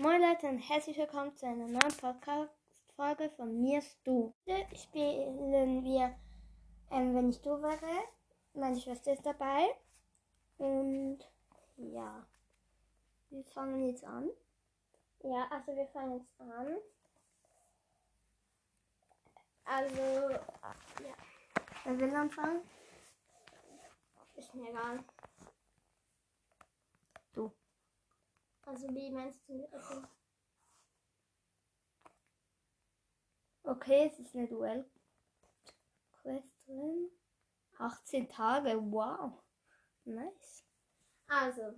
Moin Leute und herzlich willkommen zu einer neuen Podcast-Folge von mir Stu. Heute spielen wir ähm, Wenn ich du wäre. Meine Schwester ist dabei. Und ja, wir fangen jetzt an. Ja, also wir fangen jetzt an. Also, ja. Wer will anfangen? Ist mir egal. Du. Also wie meinst du? Also, Okay, es ist eine Duell-Quest drin. 18 Tage, wow. Nice. also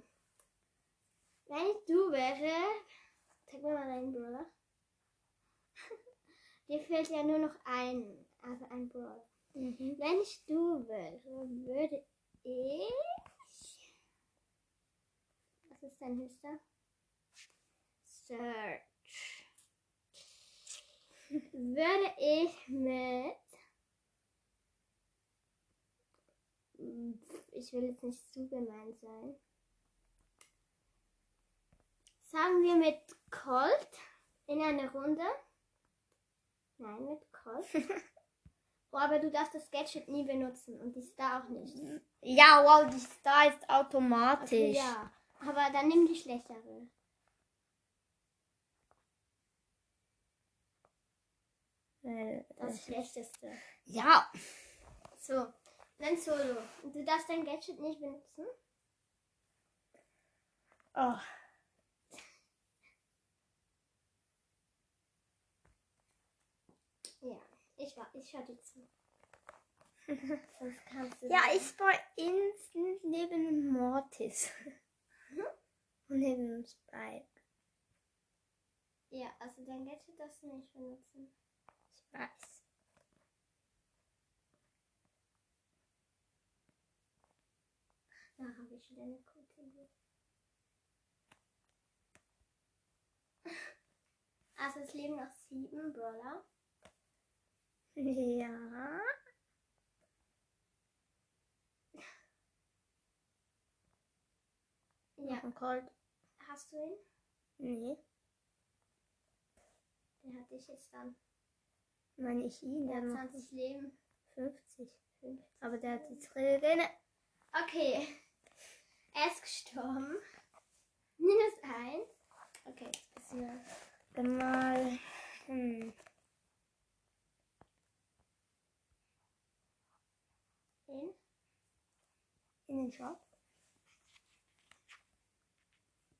wenn ich du wäre, zeig mir mal deinen Brawler. Dir fehlt ja nur noch ein, also ein Brawler. Mhm. Wenn ich du wäre, würde ich. Was ist dein höchster? Search. Würde ich mit. Ich will jetzt nicht zu gemein sein. Sagen wir mit Colt in einer Runde. Nein, mit Colt. Oh, aber du darfst das Gadget nie benutzen und die Star auch nicht. Ja, wow, die Star ist Okay, automatisch. ja, aber dann nimm die schlechtere. Äh, Das schlechteste. ja. So, dann Solo. Und du darfst dein Gadget nicht benutzen. Oh. Ja, ich war, ich dir zu. Sonst kannst du. Ja, ich war instant neben Mortis. Und neben Spike. Ja, also dein Gadget darfst du nicht benutzen. Ich weiß. Da habe ich wieder eine gute Idee. Also es leben noch sieben Brawler. Ja. Ja, Und Colt. hast du ihn? Nee. Der hat dich jetzt dann. Meine ich ihn. Der hat hat noch 20 Leben. 50. 50. Aber der hat jetzt Regeln. Okay. Er ist gestorben. Minus eins. Okay, jetzt dran. Dann mal. Hm. In. In den Shop.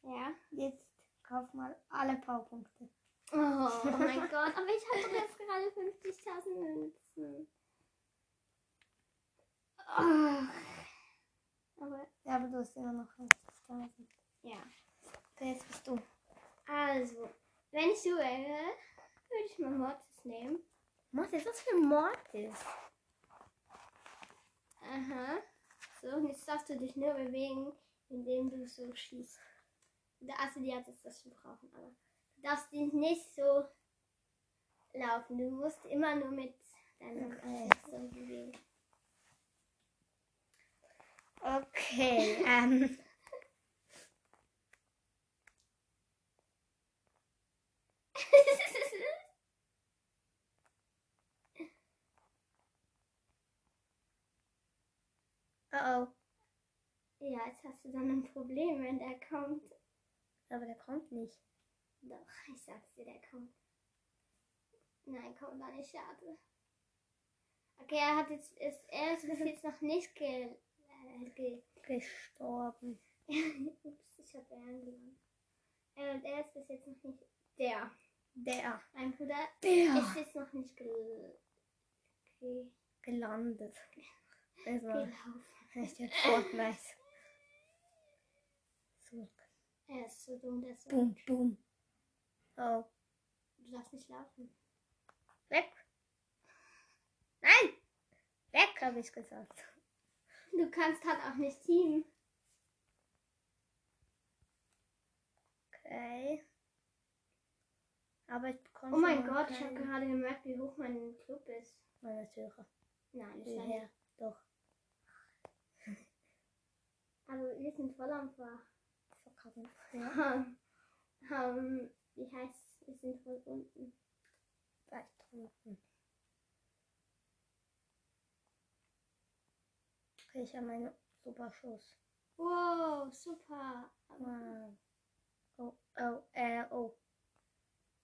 Ja. Jetzt kauf mal alle Powerpunkte. Oh, oh mein Gott, aber ich habe doch jetzt gerade 50.000 Münzen. Oh. Aber Ja, aber du hast immer noch 50.000. ja. Okay, jetzt bist du. Also, wenn ich so wäre, würde ich mal Mortis nehmen. Mortis, was für Mortis? Aha. So, und jetzt darfst du dich nur bewegen, indem du so schießt. Also, die hat jetzt das schon brauchen, aber du darfst dich nicht so laufen. Du musst immer nur mit deinem Okay. So bewegen. Okay, ähm. Oh oh. ja, jetzt hast du dann ein Problem, wenn der kommt. Aber der kommt nicht. Doch, ich sag's dir, der kommt. Nein, kommt gar nicht, schade. Okay, er hat jetzt, ist, er ist bis jetzt noch nicht ge, äh, ge Gestorben. Ups, ich habe Bären gewonnen. Äh, und er ist bis jetzt noch nicht. Der. Der. Mein Bruder Der. ist jetzt noch nicht gel ge Gelandet. Also, gelaufen. echt jetzt Fortnite. So. Er ist so dumm, der ist so. Boom, boom. Oh. Du darfst nicht laufen. Weg. Nein! Weg, habe ich gesagt. Du kannst halt auch nicht teamen. Okay. Aber ich bekomme Oh mein Gott, ich habe keinen- gerade gemerkt, wie hoch mein Club ist. Meine Türe. Nein, nicht. Doch. Aber wir sind voll am Ver. Verkacken. Ja. Ähm, wie heißt es? Wir sind wohl unten. Drunten. Okay, ich habe meine super Schuss. Wow, super. Wow. Oh, oh, äh, oh.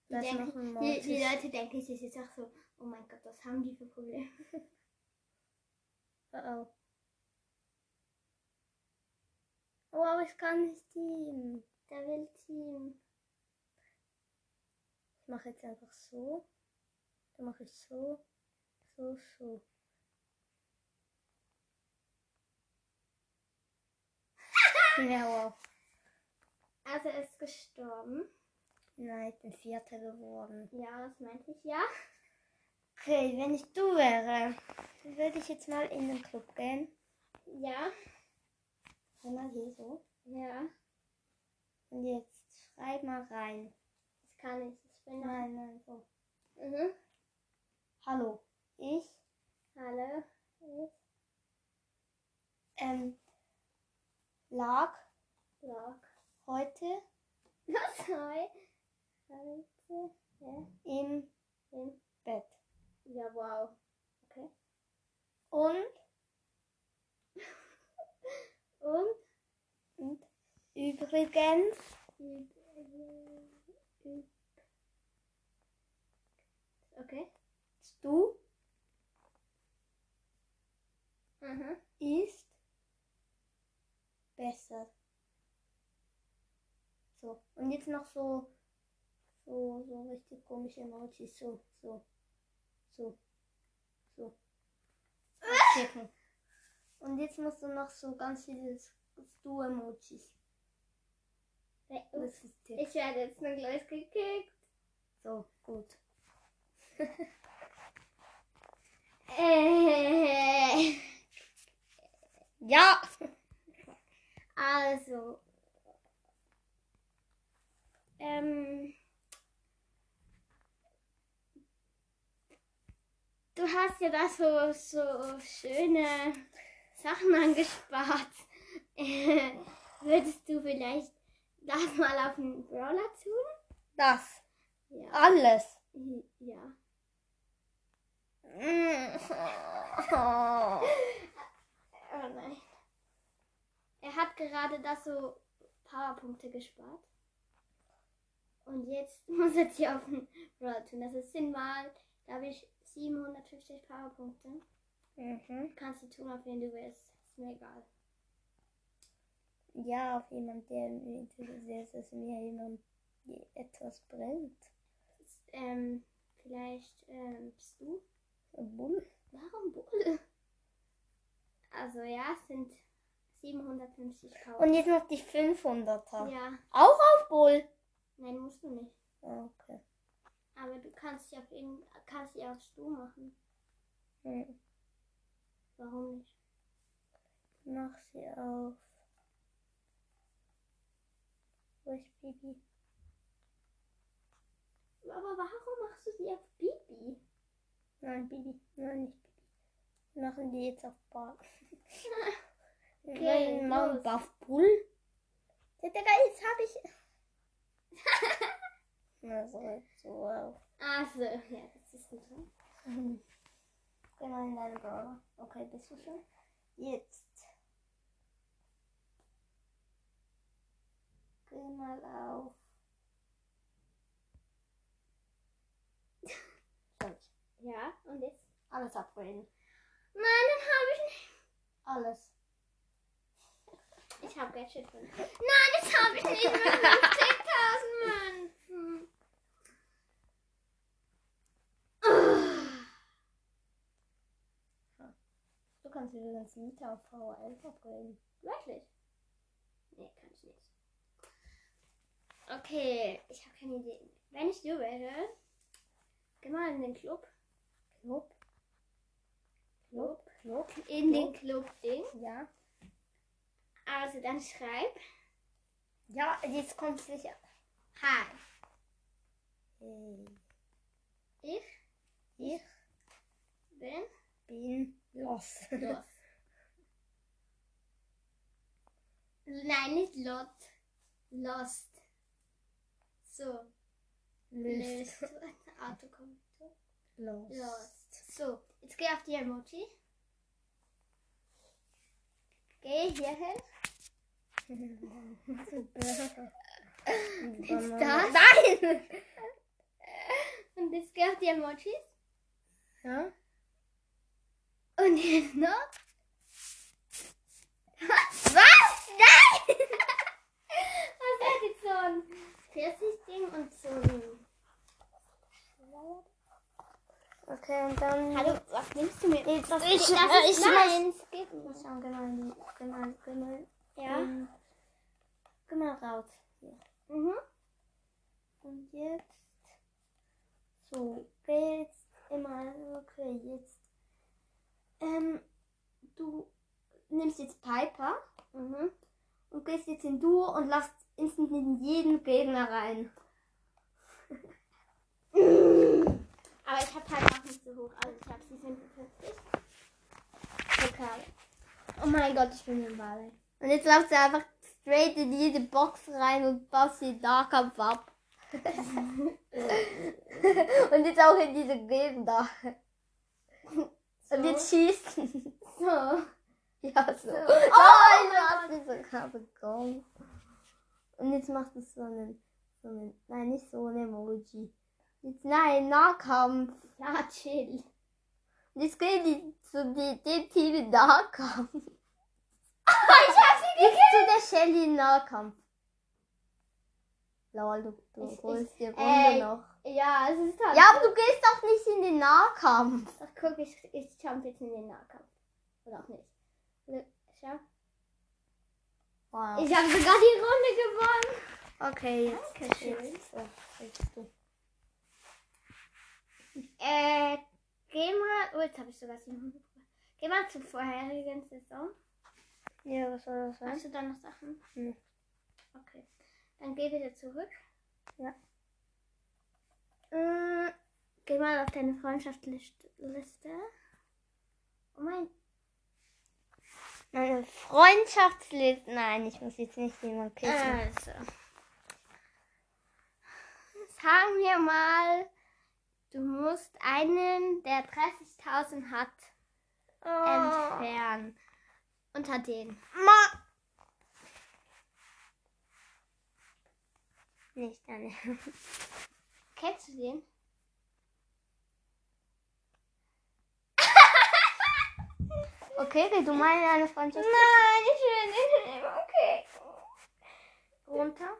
Die, Da ist denken, die, die. Leute denken sich jetzt auch so, oh mein Gott, was haben die für Probleme? Oh, oh. Wow, ich kann nicht ziehen. Der will Team. Ich mache jetzt einfach so. Dann mache ich so, so, so. ja, wow. Also er ist gestorben. Nein, ich bin Vierter geworden. Ja, das meinte ich ja. Okay, wenn ich du wäre, würde ich jetzt mal in den Club gehen. Ja. Geh mal hier so. Ja. Und jetzt schreib mal rein. Das kann ich. Ich bin. Nein, nein, so. Mhm. Hallo. Ich, Hallo. ähm, lag Blog. heute Was? Heute. Ja. im Im- Bett. Ja, wow. Okay. Und, Und? und übrigens, Üb- üb- Okay. Du Mhm. ist besser. So, und jetzt noch so, so, so richtig komische Emojis. So, so, so, so. Und jetzt musst du noch so ganz viele Du-Emojis. Ich werde jetzt nur gleich gekickt. So, gut. Äh, Ja! also. Ähm. Du hast ja da so, so schöne Sachen angespart. Äh, würdest du vielleicht das mal auf den Brawler tun? Das. Ja. Alles. Ja. Oh nein. Er hat gerade das so Powerpunkte gespart. Und jetzt muss er die auf den Roll tun. Das sind mal, glaube ich, 750 Powerpunkte. Mhm. Kannst du tun, auf wen du willst. Ist mir egal. Ja, auf jemand, der mir interessiert, dass mir jemand etwas bringt. Ist, ähm, vielleicht ähm, bist du? Bull. Warum Bull? Also ja, es sind 750 Power. Und jetzt noch die 500er. ja, Auch auf Bull. nein, musst du nicht. Ah, Okay. Aber du kannst ja auf irgend, kannst ja auf Stu machen. Hm. Warum nicht? Mach sie auf. Wo ist Bibi? Aber warum machst du sie auf Bibi? Nein, Bibi. Nein, nicht Bibi. Wir machen die jetzt auf. Okay, Wir machen los. auf Bull. Ja, Digga, jetzt hab ich. Na, so, so auf. Also, ja, das ist. Geh mal in deine Brawler. Okay, bist du schon? Jetzt. Geh mal auf. Search. Ja, und jetzt? Alles upgraden. Nein, dann habe ich nicht. Alles. Ich habe Gadget von. Nein, das habe ich nicht mit 50.000 Münzen. Du kannst übrigens Nita auf V11 upgraden. Wirklich? Nee, kann ich nicht. Okay, ich habe keine Idee. Wenn ich du wäre, geh mal in den Club. Club. Club. Club. In Club. den Club-Ding. Ja. Also dann schreib. Ja, jetzt kommt sicher. Hi. Hey. Ich Ich bin bin los. los. Nein, nicht lot. Lost. So, List. List. Auto kommt. Los. Lost. So, jetzt geh auf die Emoji. Geh hier hin. Ist das? Nein! Und jetzt geh auf die Emojis. Ja? Und jetzt noch. Was? Nein! Was ist jetzt so ein 40-Ding und so ein. Okay, und dann. Hallo, was Ich, Das, ich, das äh, ist ich meins. Gib Mal geh mal, geh mal, geh mal, Ja. ähm, geh mal raus. Hier. Mhm. Und jetzt. So, geh jetzt immer. Okay, jetzt. Ähm, du nimmst jetzt Piper Mhm. und gehst jetzt in Duo und lässt instant in jeden Gegner rein. Aber ich habe halt auch nicht so hoch. Also ich habe 57 Pokale. Oh mein Gott, ich bin im Ball. Und jetzt läuft sie einfach straight in jede Box rein und baut sie den Nahkampf ab. und jetzt auch in diese Gegner. Und jetzt schießt. So. ja, so. So. Oh, du hast sie sogar bekommen. Und jetzt macht es so einen, so einen, nein, nicht so ein Emoji. Jetzt, nein, Nahkampf. Ja, chill. Jetzt gehen die zu die, dem Team Nahkampf. ich hab sie Jetzt zu der Shelly Nahkampf. Lol, du, du Ich- holst die Runde ey. noch. Ja, es ist halt. Ja, aber du gehst doch nicht in den Nahkampf. Ach, guck, ich, ich jump jetzt in den Nahkampf. Oder auch nicht. Schau. Wow. Ich habe sogar die Runde gewonnen. Okay, jetzt. Dankeschön. Jetzt, oh, jetzt du. Äh, geh mal. Oh, jetzt habe ich sogar 700. Geh mal zur vorherigen Saison. Ja, was soll das sein? Hast du da noch Sachen? Nee. Okay. Dann geh wieder zurück. Ja. Äh, geh mal auf deine Freundschaftsliste. Oh mein. Meine Freundschaftsliste. Nein, ich muss jetzt nicht jemand küssen. Also. Sagen wir mal, du musst einen, der 30.000 hat, oh. entfernen. Unter den. Ma nicht eine. Kennst du den? Okay, red du in eine Freundschaftsliste. Nein, ich will den nehmen. Okay. Runter,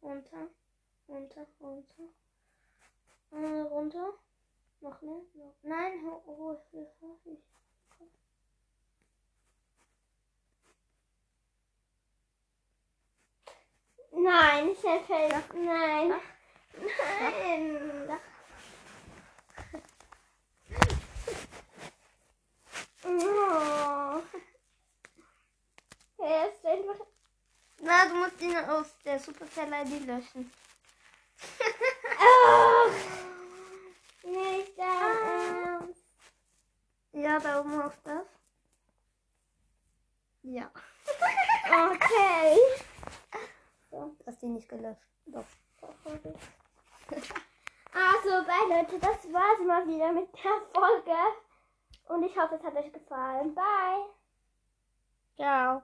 runter, runter, runter. Äh, runter. Noch mehr? Noch. Nein, ho ho ho Nein, ich helfe. Nein. Nein. Oh. Er ist einfach. Na, du musst ihn aus der Supercell-ID löschen. Oh. Ja, da oben auf das. Ja. Okay. So, du hast ihn nicht gelöscht. Doch. Also, bye Leute, das war's mal wieder mit der Folge. Und ich hoffe, es hat euch gefallen. Bye. Ciao.